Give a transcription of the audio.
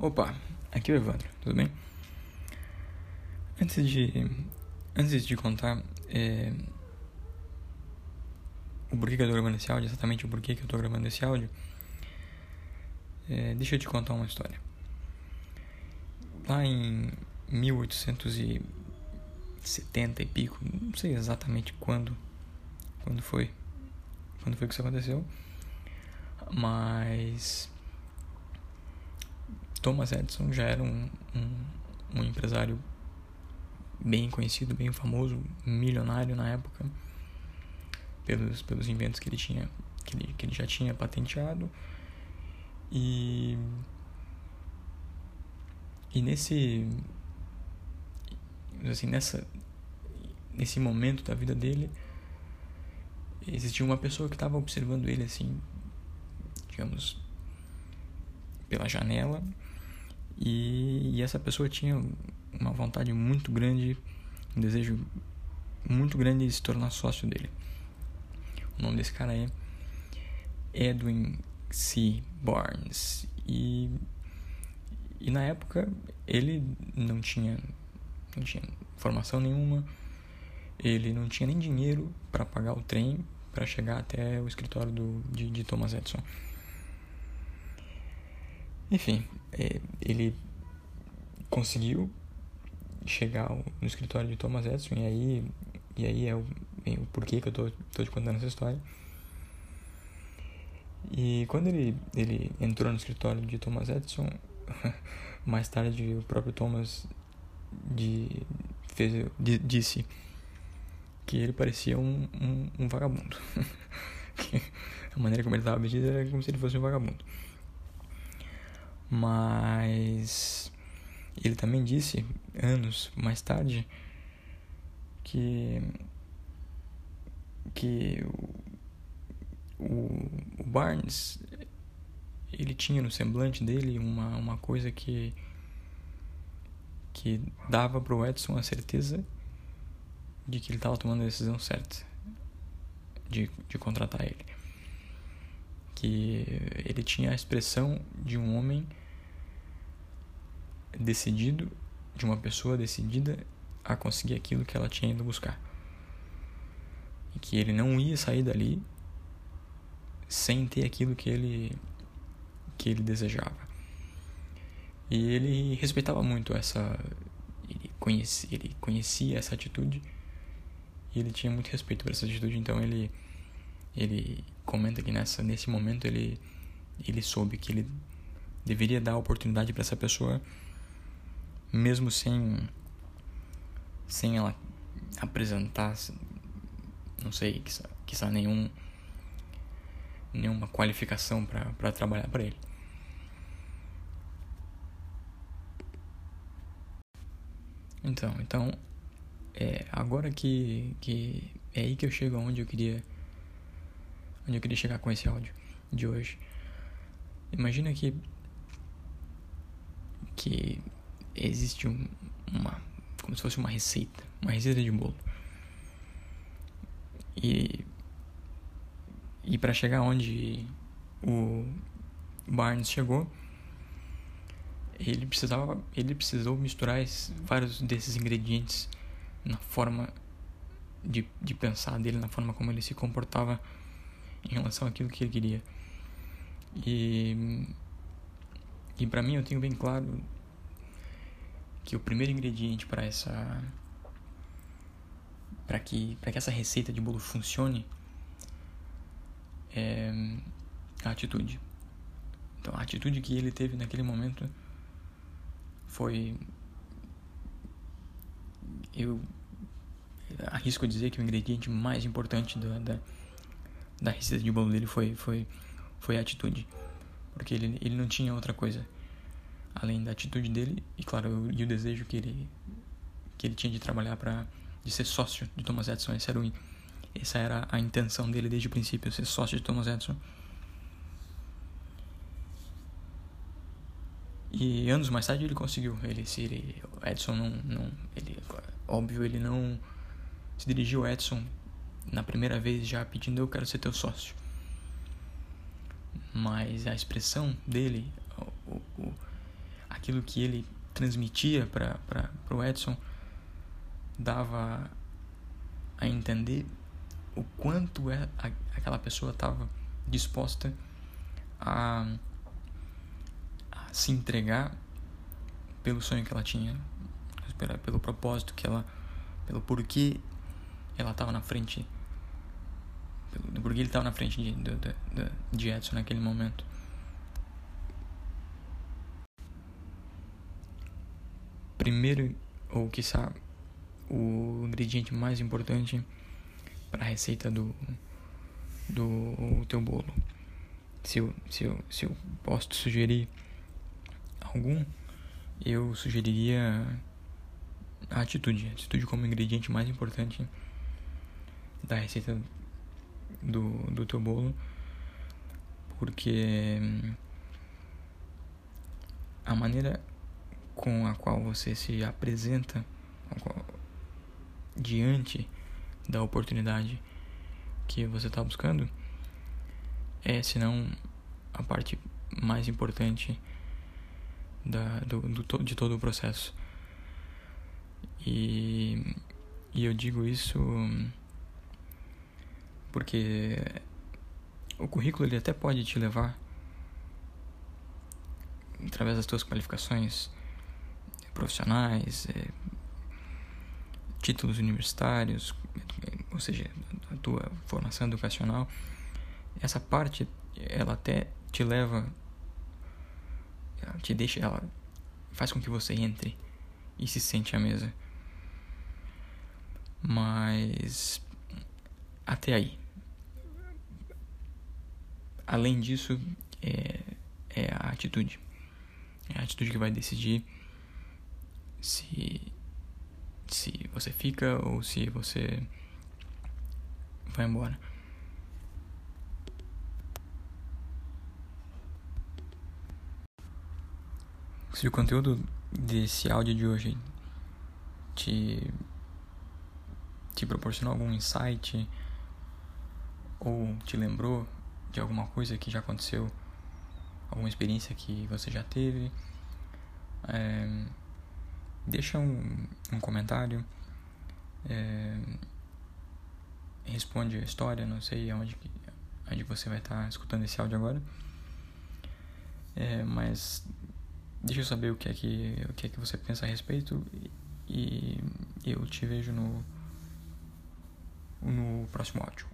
Opa, aqui é o Evandro, tudo bem? Antes de, antes de contar é, o porquê que eu tô gravando esse áudio, exatamente o porquê que eu tô gravando esse áudio, é, deixa eu te contar uma história. Lá em 1870 e pico, não sei exatamente quando, quando foi, quando foi que isso aconteceu, mas Thomas Edison já era um, um, um empresário bem conhecido, bem famoso, milionário na época, pelos, pelos inventos que ele tinha, que ele, que ele já tinha patenteado. E, e nesse, assim, nessa, nesse momento da vida dele, existia uma pessoa que estava observando ele assim, digamos, pela janela e, e, essa pessoa tinha uma vontade muito grande, um desejo muito grande de se tornar sócio dele. O nome desse cara é Edwin C. Barnes. E, e na época ele não tinha, não tinha formação nenhuma, ele não tinha nem dinheiro para pagar o trem para chegar até o escritório do, de, de Thomas Edison. Enfim, é, ele conseguiu chegar no escritório de Thomas Edison e aí, e aí é o, o porquê que eu tô, tô te contando essa história. E quando ele, ele entrou no escritório de Thomas Edison, mais tarde o próprio Thomas de, fez, de, disse que ele parecia um, um, um vagabundo. a maneira como ele estava vestido era como se ele fosse um vagabundo. Mas ele também disse, anos mais tarde, que, que o, o, Barnes ele tinha no semblante dele uma, uma coisa que que dava para o Edson a certeza de que ele estava tomando a decisão certa de, de contratar ele. Que ele tinha a expressão de um homem decidido, de uma pessoa decidida a conseguir aquilo que ela tinha ido buscar. E que ele não ia sair dali sem ter aquilo que ele que ele desejava. E ele respeitava muito essa ele conhecia, ele conhecia essa atitude e ele tinha muito respeito por essa atitude, então ele ele comenta que nessa nesse momento ele ele soube que ele deveria dar a oportunidade para essa pessoa mesmo sem sem ela apresentar não sei que que nenhum nenhuma qualificação para trabalhar para ele então então é agora que que é aí que eu chego aonde eu queria onde eu queria chegar com esse áudio de hoje. Imagina que que existe um, uma como se fosse uma receita, uma receita de bolo. E e para chegar onde o Barnes chegou, ele precisava ele precisou misturar esses, vários desses ingredientes na forma de, de pensar dele, na forma como ele se comportava em relação àquilo que ele queria. E, e para mim eu tenho bem claro que o primeiro ingrediente para essa para que para que essa receita de bolo funcione é a atitude. Então a atitude que ele teve naquele momento foi eu arrisco dizer que o ingrediente mais importante da, da da receita de bolo dele foi, foi, foi a atitude. Porque ele, ele não tinha outra coisa além da atitude dele e, claro, e o desejo que ele, que ele tinha de trabalhar para de ser sócio de Thomas Edison. Essa era, o, essa era a intenção dele desde o princípio, ser sócio de Thomas Edison. E anos mais tarde ele conseguiu. Ele, se ele, Edson não, não, ele, óbvio, ele não se dirigiu a Edson na primeira vez já pedindo eu quero ser teu sócio. Mas a expressão dele, aquilo que ele transmitia para o Edson dava a entender o quanto é, aquela pessoa estava disposta a, a, se entregar pelo sonho que ela tinha, pelo propósito que ela, pelo porquê ela estava na frente, pelo porquê ele estava na frente de, de, de, de Edson naquele momento. Primeiro, ou quiçá, o ingrediente mais importante para a receita do, do teu bolo. Se eu, se, eu, se eu posso sugerir algum, eu sugeriria a atitude. A atitude como ingrediente mais importante da receita do, do teu bolo. Porque a maneira com a qual você se apresenta diante da oportunidade que você está buscando é, se não a parte mais importante da, do, do, de todo o processo. E, e eu digo isso porque o currículo ele até pode te levar através das tuas qualificações profissionais, é, títulos universitários, ou seja, a tua formação educacional, essa parte ela até te leva, ela te deixa, ela faz com que você entre e se sente à mesa. Mas até aí. Além disso, é, é a atitude. É a atitude que vai decidir se se você fica ou se você vai embora. Se o conteúdo desse áudio de hoje te, te proporcionou algum insight ou te lembrou de alguma coisa que já aconteceu, alguma experiência que você já teve, é, deixa um, um comentário, é, responde a história, não sei onde, onde você vai estar escutando esse áudio agora, é, mas deixa eu saber o que é que, o que, é que você pensa a respeito e eu te vejo no, no próximo áudio.